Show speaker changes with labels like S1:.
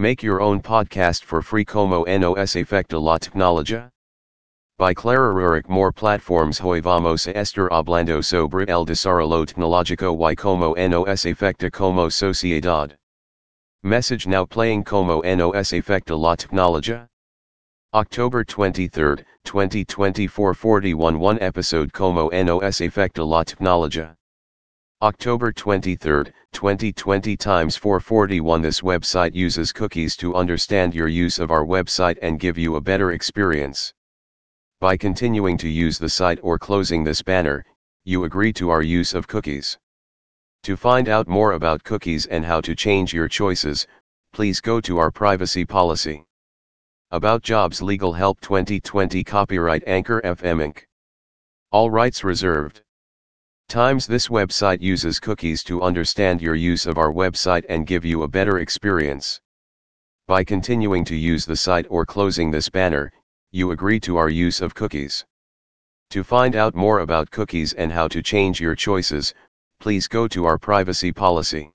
S1: Make your own podcast for free como nos efecta la tecnología. By Clara Rurik more platforms hoy vamos a estar hablando sobre el desarrollo tecnológico y como nos efecta como sociedad. Message now playing como nos efecta la tecnología. October 23, 2024 41 1 episode como nos efecta la tecnología. October 23, 2020 times 441 This website uses cookies to understand your use of our website and give you a better experience. By continuing to use the site or closing this banner, you agree to our use of cookies. To find out more about cookies and how to change your choices, please go to our privacy policy. About Jobs Legal Help 2020 Copyright Anchor FM Inc. All rights reserved. Times this website uses cookies to understand your use of our website and give you a better experience. By continuing to use the site or closing this banner, you agree to our use of cookies. To find out more about cookies and how to change your choices, please go to our privacy policy.